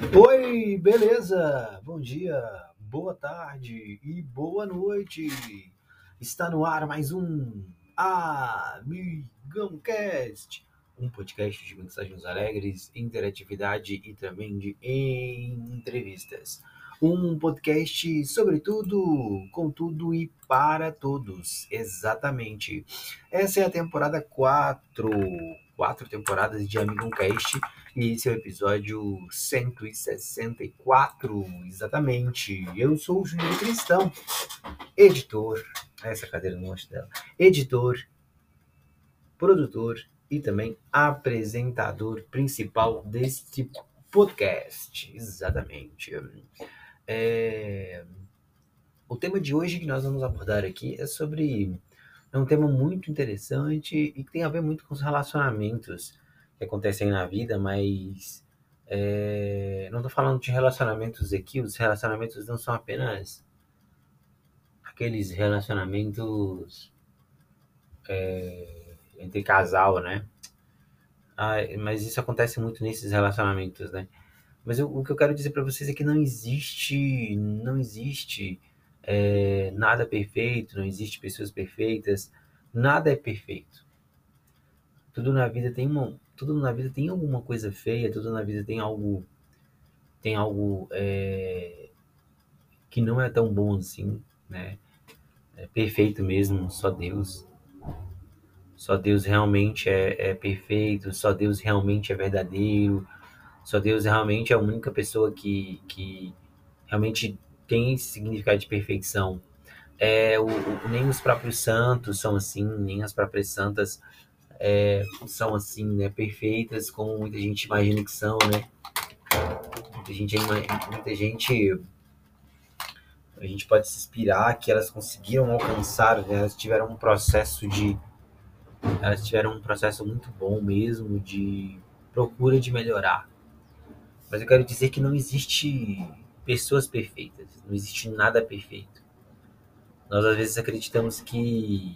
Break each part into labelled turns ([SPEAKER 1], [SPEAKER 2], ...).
[SPEAKER 1] Oi, beleza? Bom dia, boa tarde e boa noite. Está no ar mais um Amigão Cast, um podcast de mensagens alegres, interatividade e também de entrevistas. Um podcast sobre tudo, com tudo e para todos. Exatamente. Essa é a temporada 4. Quatro temporadas de Amigão Cast e esse é o episódio 164, exatamente. Eu sou o Júnior Cristão, editor, essa cadeira não gosto dela, editor, produtor e também apresentador principal deste podcast, exatamente. É... O tema de hoje que nós vamos abordar aqui é sobre é um tema muito interessante e que tem a ver muito com os relacionamentos que acontecem na vida, mas é, não estou falando de relacionamentos aqui, os relacionamentos não são apenas aqueles relacionamentos é, entre casal, né? Ah, mas isso acontece muito nesses relacionamentos, né? Mas eu, o que eu quero dizer para vocês é que não existe, não existe é, nada perfeito, não existe pessoas perfeitas, nada é perfeito. Tudo na vida tem uma, tudo na vida tem alguma coisa feia, tudo na vida tem algo tem algo é, que não é tão bom assim, né? É perfeito mesmo, só Deus. Só Deus realmente é, é perfeito, só Deus realmente é verdadeiro, só Deus realmente é a única pessoa que, que realmente tem esse significado de perfeição. É, o, o, nem os próprios santos são assim, nem as próprias santas é, são assim, né, perfeitas como muita gente imagina que são, né? Muita gente, muita gente, a gente pode se inspirar que elas conseguiram alcançar, né? elas tiveram um processo de, elas tiveram um processo muito bom mesmo de procura de melhorar. Mas eu quero dizer que não existe pessoas perfeitas, não existe nada perfeito. Nós às vezes acreditamos que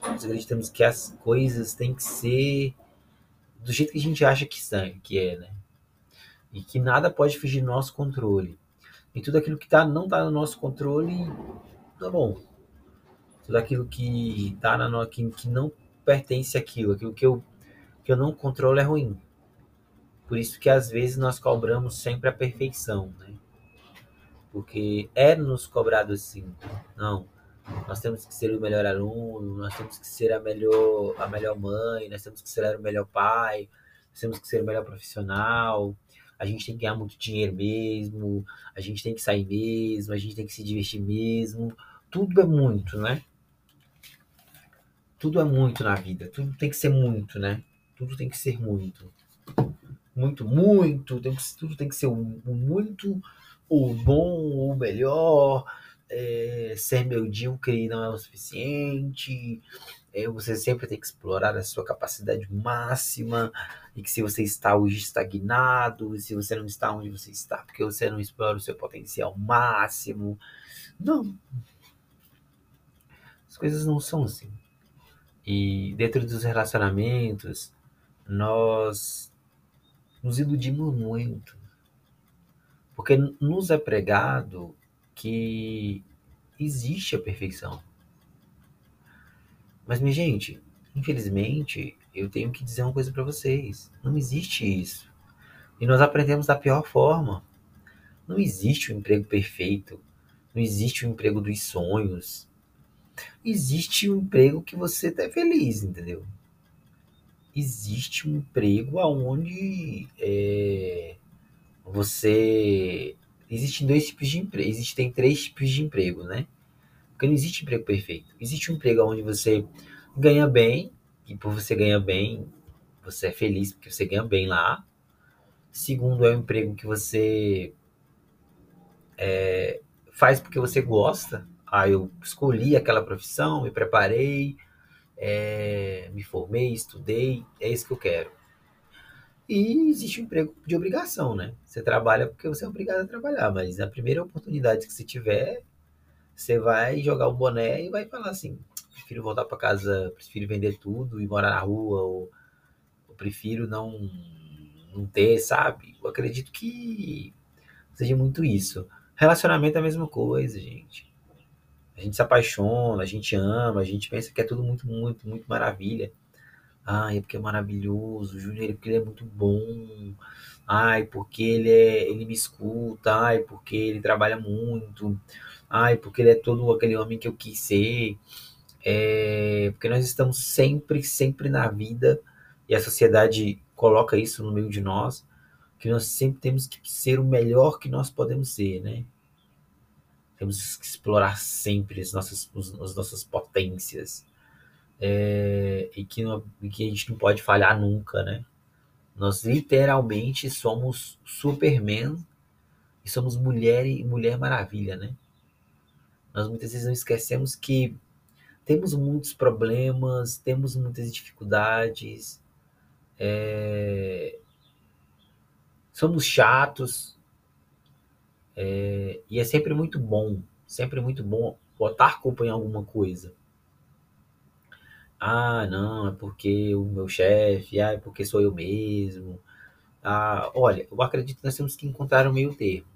[SPEAKER 1] nós acreditamos que as coisas têm que ser do jeito que a gente acha que são, que é, né? E que nada pode fugir do nosso controle. E tudo aquilo que tá, não está no nosso controle, tá bom. Tudo aquilo que tá na que, que não pertence àquilo, aquilo que eu, que eu não controlo é ruim. Por isso que às vezes nós cobramos sempre a perfeição, né? Porque é nos cobrado assim. Não, nós temos que ser o melhor aluno, nós temos que ser a melhor, a melhor mãe, nós temos que ser o melhor pai, nós temos que ser o melhor profissional, a gente tem que ganhar muito dinheiro mesmo, a gente tem que sair mesmo, a gente tem que se divertir mesmo. Tudo é muito, né? Tudo é muito na vida, tudo tem que ser muito, né? Tudo tem que ser muito. Muito, muito, tem que, tudo tem que ser o muito, o bom, o melhor é, ser medíocre não é o suficiente, é, você sempre tem que explorar a sua capacidade máxima, e que se você está hoje estagnado, se você não está onde você está, porque você não explora o seu potencial máximo. Não. As coisas não são assim. E dentro dos relacionamentos, nós nos iludimos muito. Porque nos é pregado que existe a perfeição. Mas, minha gente, infelizmente, eu tenho que dizer uma coisa para vocês: não existe isso. E nós aprendemos da pior forma. Não existe o um emprego perfeito. Não existe o um emprego dos sonhos. Existe um emprego que você tá feliz, entendeu? Existe um emprego aonde é, você existem dois tipos de emprego, existem três tipos de emprego, né? Porque não existe emprego perfeito. Existe um emprego onde você ganha bem, e por você ganhar bem, você é feliz porque você ganha bem lá. Segundo, é um emprego que você é, faz porque você gosta. Ah, eu escolhi aquela profissão, me preparei, é, me formei, estudei, é isso que eu quero. E existe o um emprego de obrigação, né? Você trabalha porque você é obrigado a trabalhar, mas na primeira oportunidade que você tiver, você vai jogar o boné e vai falar assim: prefiro voltar para casa, prefiro vender tudo e morar na rua, ou, ou prefiro não, não ter, sabe? Eu acredito que seja muito isso. Relacionamento é a mesma coisa, gente. A gente se apaixona, a gente ama, a gente pensa que é tudo muito, muito, muito maravilha. Ai, é porque é maravilhoso, o Júnior, porque ele é muito bom. Ai, porque ele é, ele me escuta. Ai, porque ele trabalha muito. Ai, porque ele é todo aquele homem que eu quis ser. É, porque nós estamos sempre, sempre na vida e a sociedade coloca isso no meio de nós, que nós sempre temos que ser o melhor que nós podemos ser, né? Temos que explorar sempre as nossas, as nossas potências. É, e, que não, e que a gente não pode falhar nunca, né? Nós literalmente somos Superman e somos mulher e Mulher Maravilha, né? Nós muitas vezes não esquecemos que temos muitos problemas, temos muitas dificuldades, é, somos chatos, é, e é sempre muito bom, sempre muito bom botar culpa em alguma coisa. Ah, não, é porque o meu chefe, ah, é porque sou eu mesmo. Ah, olha, eu acredito que nós temos que encontrar um meio termo.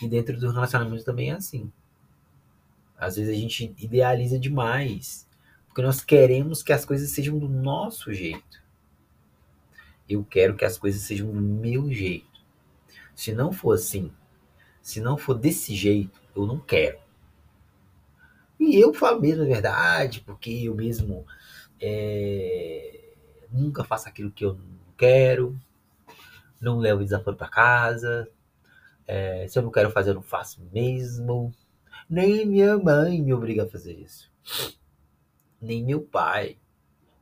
[SPEAKER 1] E dentro do relacionamento também é assim. Às vezes a gente idealiza demais, porque nós queremos que as coisas sejam do nosso jeito. Eu quero que as coisas sejam do meu jeito. Se não for assim, se não for desse jeito, eu não quero. E eu falo mesmo a verdade, porque eu mesmo é, nunca faço aquilo que eu não quero, não levo desaforo para casa. É, se eu não quero fazer, eu não faço mesmo. Nem minha mãe me obriga a fazer isso. Nem meu pai.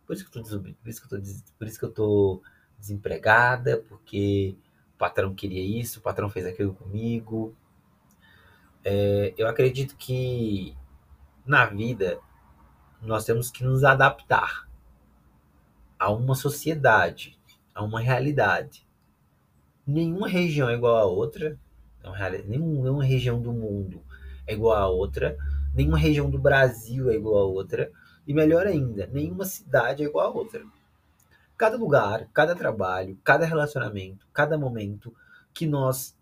[SPEAKER 1] Por isso que eu tô, por isso que eu tô, por isso que eu tô desempregada, porque patrão queria isso, o patrão fez aquilo comigo. É, eu acredito que na vida nós temos que nos adaptar a uma sociedade, a uma realidade. Nenhuma região é igual a outra, nenhuma região do mundo é igual a outra, nenhuma região do Brasil é igual a outra, e melhor ainda, nenhuma cidade é igual a outra. Cada lugar, cada trabalho, cada relacionamento, cada momento que nós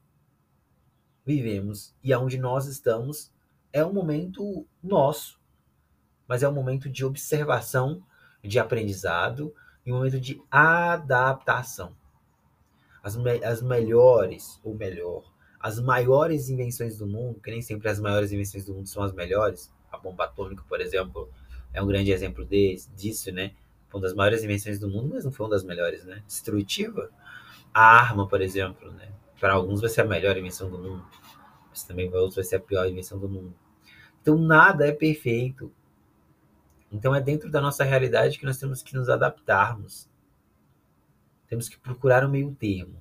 [SPEAKER 1] vivemos e aonde nós estamos é um momento nosso, mas é um momento de observação, de aprendizado e um momento de adaptação. As, me as melhores, ou melhor, as maiores invenções do mundo, que nem sempre as maiores invenções do mundo são as melhores, a bomba atômica, por exemplo, é um grande exemplo desse, disso, né? Foi uma das maiores invenções do mundo, mas não foi uma das melhores, né? Destrutiva. A arma, por exemplo, né? Para alguns vai ser a melhor invenção do mundo, mas também para outros vai ser a pior invenção do mundo. Então nada é perfeito. Então é dentro da nossa realidade que nós temos que nos adaptarmos. Temos que procurar um meio termo.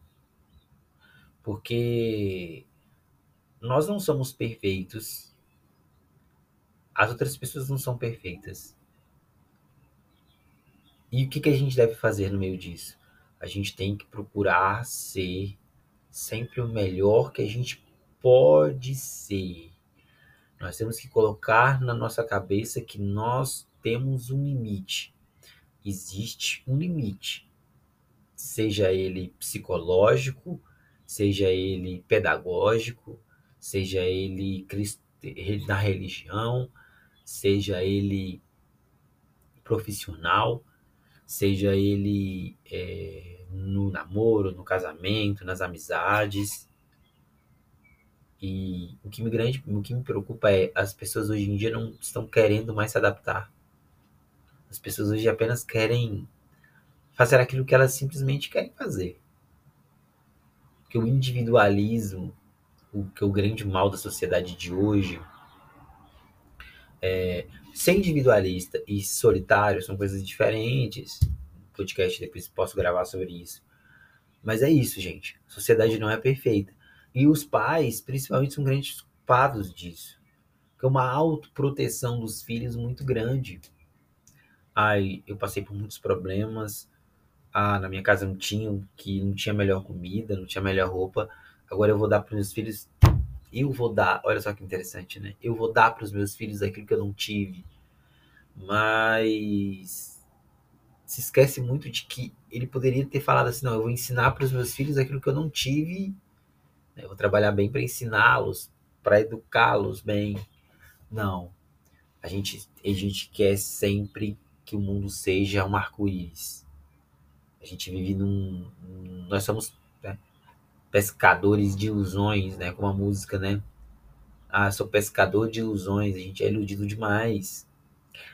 [SPEAKER 1] Porque nós não somos perfeitos. As outras pessoas não são perfeitas. E o que, que a gente deve fazer no meio disso? A gente tem que procurar ser sempre o melhor que a gente pode ser. Nós temos que colocar na nossa cabeça que nós temos um limite. Existe um limite, seja ele psicológico, seja ele pedagógico, seja ele na religião, seja ele profissional, seja ele é, no namoro, no casamento, nas amizades. E o que me grande, o que me preocupa é as pessoas hoje em dia não estão querendo mais se adaptar. As pessoas hoje apenas querem fazer aquilo que elas simplesmente querem fazer que o individualismo, o que é o grande mal da sociedade de hoje, é, ser individualista e solitário são coisas diferentes. Podcast depois posso gravar sobre isso. Mas é isso, gente. A sociedade não é perfeita. E os pais, principalmente, são grandes culpados disso. Que é uma autoproteção dos filhos muito grande. Ai, eu passei por muitos problemas, ah, na minha casa não tinha, que não tinha melhor comida, não tinha melhor roupa. Agora eu vou dar para meus filhos, eu vou dar, olha só que interessante, né? Eu vou dar para os meus filhos aquilo que eu não tive. Mas se esquece muito de que ele poderia ter falado assim: não, eu vou ensinar para os meus filhos aquilo que eu não tive, né? eu vou trabalhar bem para ensiná-los, para educá-los bem. Não. A gente, a gente quer sempre que o mundo seja um arco-íris. A gente vive num. nós somos pescadores de ilusões, né? Como a música, né? Ah, sou pescador de ilusões. A gente é iludido demais.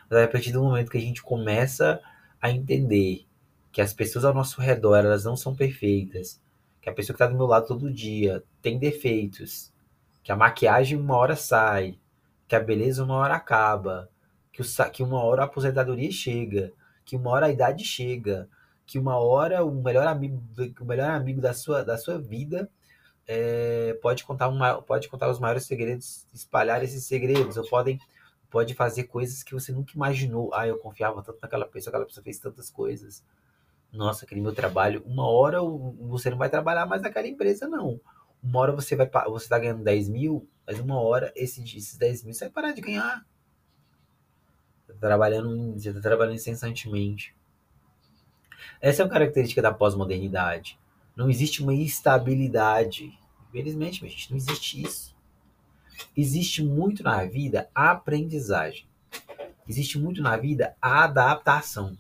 [SPEAKER 1] Mas a partir do momento que a gente começa a entender que as pessoas ao nosso redor elas não são perfeitas, que a pessoa que está do meu lado todo dia tem defeitos, que a maquiagem uma hora sai, que a beleza uma hora acaba, que, o, que uma hora a aposentadoria chega, que uma hora a idade chega, que uma hora o melhor amigo, o melhor amigo da sua, da sua vida é, pode contar uma, pode contar os maiores segredos, espalhar esses segredos, ou podem pode fazer coisas que você nunca imaginou. Ah, eu confiava tanto naquela pessoa, aquela pessoa fez tantas coisas. Nossa, aquele meu trabalho, uma hora você não vai trabalhar mais naquela empresa, não. Uma hora você vai você tá ganhando 10 mil, mas uma hora esse, esses 10 mil você vai parar de ganhar. Tá trabalhando, você tá trabalhando incessantemente. Essa é uma característica da pós-modernidade. Não existe uma estabilidade. Infelizmente, gente, não existe isso. Existe muito na vida a aprendizagem. Existe muito na vida a adaptação.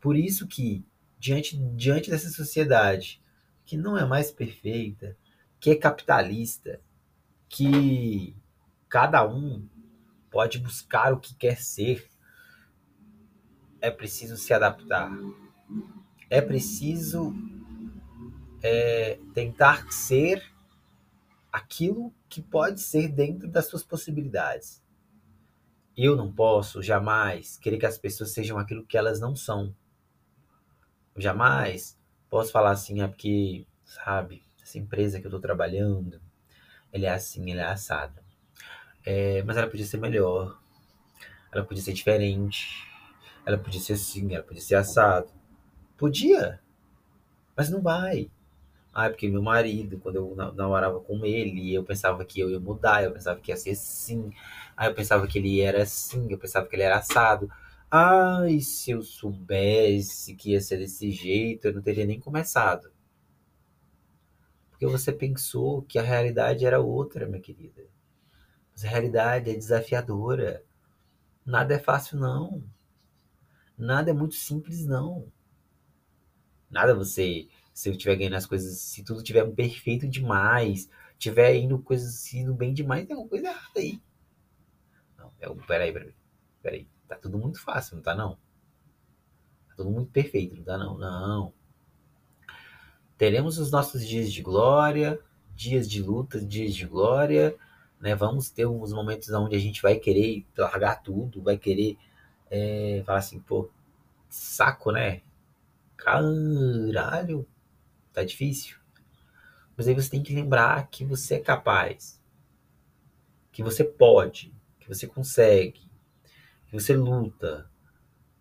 [SPEAKER 1] Por isso que, diante, diante dessa sociedade que não é mais perfeita, que é capitalista, que cada um pode buscar o que quer ser, é preciso se adaptar. É preciso é, tentar ser aquilo que pode ser dentro das suas possibilidades. Eu não posso jamais querer que as pessoas sejam aquilo que elas não são. Eu jamais posso falar assim, é porque, sabe, essa empresa que eu estou trabalhando, ela é assim, ela é assada. É, mas ela podia ser melhor. Ela podia ser diferente. Ela podia ser assim, ela podia ser assado. Podia. Mas não vai. Ah, é porque meu marido, quando eu namorava com ele, eu pensava que eu ia mudar, eu pensava que ia ser assim. Ah, eu pensava que ele era assim, eu pensava que ele era assado. Ai, se eu soubesse que ia ser desse jeito, eu não teria nem começado. Porque você pensou que a realidade era outra, minha querida. Mas a realidade é desafiadora. Nada é fácil, não. Nada é muito simples, não. Nada você se eu estiver ganhando as coisas, se tudo estiver perfeito demais, tiver indo coisas indo bem demais, tem alguma coisa errada aí. Não, é, peraí, peraí, peraí. Tá tudo muito fácil, não tá não? Tá tudo muito perfeito, não tá não? Não. Teremos os nossos dias de glória, dias de luta, dias de glória, né? Vamos ter uns momentos onde a gente vai querer largar tudo, vai querer é, falar assim, pô, saco, né? Caralho, tá difícil. Mas aí você tem que lembrar que você é capaz, que você pode, que você consegue, que você luta,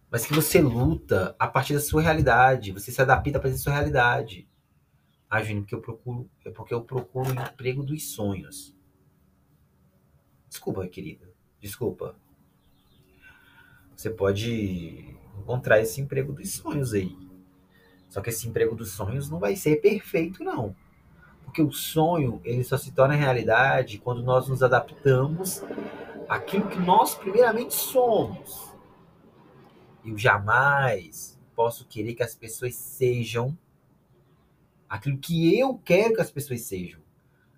[SPEAKER 1] mas que você luta a partir da sua realidade, você se adapta para a sua realidade. Ah, Júnior, porque eu procuro, é porque eu procuro o emprego dos sonhos. Desculpa, querida. Desculpa. Você pode encontrar esse emprego dos sonhos aí. Só que esse emprego dos sonhos não vai ser perfeito, não. Porque o sonho, ele só se torna realidade quando nós nos adaptamos àquilo que nós primeiramente somos. Eu jamais posso querer que as pessoas sejam aquilo que eu quero que as pessoas sejam.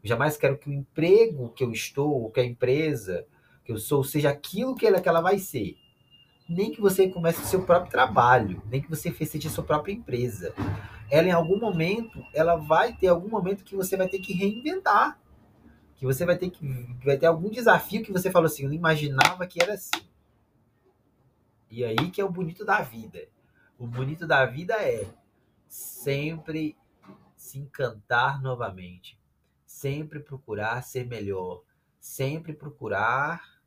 [SPEAKER 1] Eu jamais quero que o emprego que eu estou, que a empresa que eu sou, seja aquilo que ela, que ela vai ser nem que você comece o seu próprio trabalho, nem que você seja a sua própria empresa. Ela em algum momento, ela vai ter algum momento que você vai ter que reinventar. Que você vai ter que vai ter algum desafio que você falou assim, eu não imaginava que era assim. E aí que é o bonito da vida. O bonito da vida é sempre se encantar novamente, sempre procurar ser melhor, sempre procurar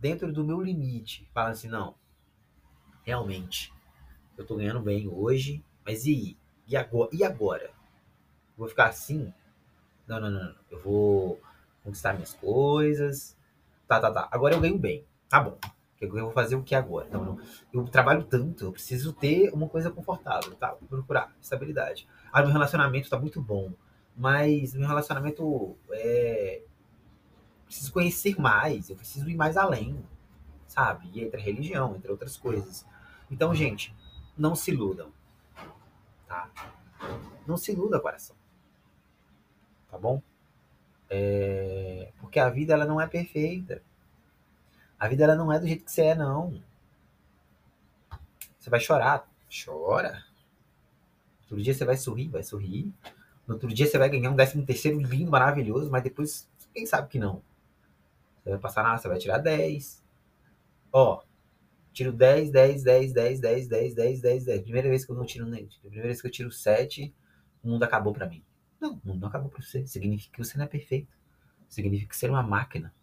[SPEAKER 1] dentro do meu limite, fala assim, não, realmente, eu tô ganhando bem hoje, mas e, e agora? E agora? vou ficar assim? Não, não, não, não, eu vou conquistar minhas coisas, tá, tá, tá, agora eu ganho bem, tá bom. Eu vou fazer o que agora? Então, eu trabalho tanto, eu preciso ter uma coisa confortável, tá? Vou procurar estabilidade. Ah, meu relacionamento tá muito bom, mas meu relacionamento é. Preciso conhecer mais, eu preciso ir mais além, sabe? E entre a religião, entre outras coisas. Então, gente, não se iludam, tá? Não se iluda, coração. Tá bom? É... Porque a vida ela não é perfeita. A vida ela não é do jeito que você é, não. Você vai chorar, chora. Outro dia você vai sorrir, vai sorrir. No outro dia você vai ganhar um décimo terceiro lindo, maravilhoso, mas depois, quem sabe que não. Você vai passar na, você vai tirar 10. Ó, tiro 10, 10, 10, 10, 10, 10, 10, 10, 10. Primeira vez que eu não tiro nem. Primeira vez que eu tiro 7, o mundo acabou para mim. Não, o mundo não acabou para você. Significa que você não é perfeito. Significa que você é uma máquina.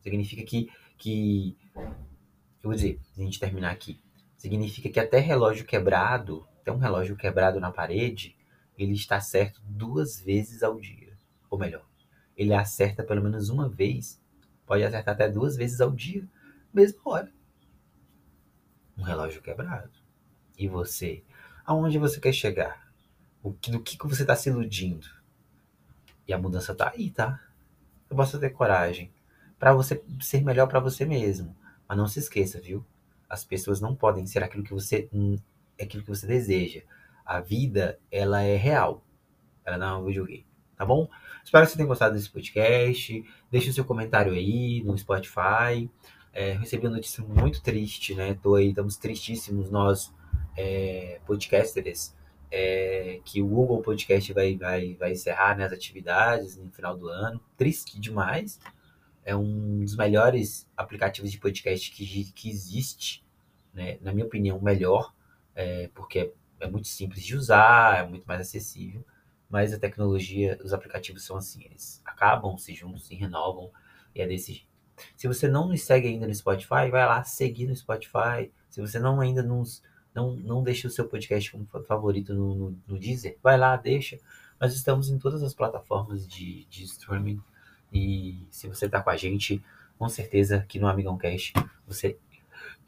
[SPEAKER 1] Significa que que. Eu vou dizer, a gente terminar aqui. Significa que até relógio quebrado, até um relógio quebrado na parede, ele está certo duas vezes ao dia. Ou melhor, ele acerta pelo menos uma vez, pode acertar até duas vezes ao dia, mesma hora. Um relógio quebrado. E você? Aonde você quer chegar? O que, do que, que você está se iludindo? E a mudança tá aí, tá? Eu posso ter coragem para você ser melhor para você mesmo. Mas não se esqueça, viu? As pessoas não podem ser aquilo que você hum, aquilo que você deseja. A vida, ela é real. Ela não é um videogame, tá bom? Espero que você tenha gostado desse podcast. Deixe o seu comentário aí no Spotify. É, recebi uma notícia muito triste, né? Tô aí, estamos tristíssimos nós, é, podcasters, é, que o Google Podcast vai, vai, vai encerrar né, as atividades no final do ano. Triste demais é um dos melhores aplicativos de podcast que, que existe, né? na minha opinião, o melhor, é, porque é, é, muito simples de usar, é muito mais acessível, mas a tecnologia, os aplicativos são assim, eles acabam, se juntam, se renovam, e é desse jeito. Se você não nos segue ainda no Spotify, vai lá seguir no Spotify. Se você não ainda nos, não, não deixa o seu podcast como favorito no, no, no Deezer, vai lá, deixa. Nós estamos em todas as plataformas de, de streaming e se você tá com a gente, com certeza que no Amigão Cast você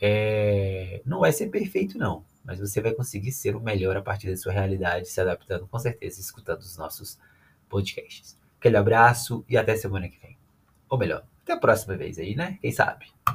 [SPEAKER 1] é, não vai ser perfeito, não. Mas você vai conseguir ser o melhor a partir da sua realidade, se adaptando com certeza, escutando os nossos podcasts. Aquele abraço e até semana que vem. Ou melhor, até a próxima vez aí, né? Quem sabe?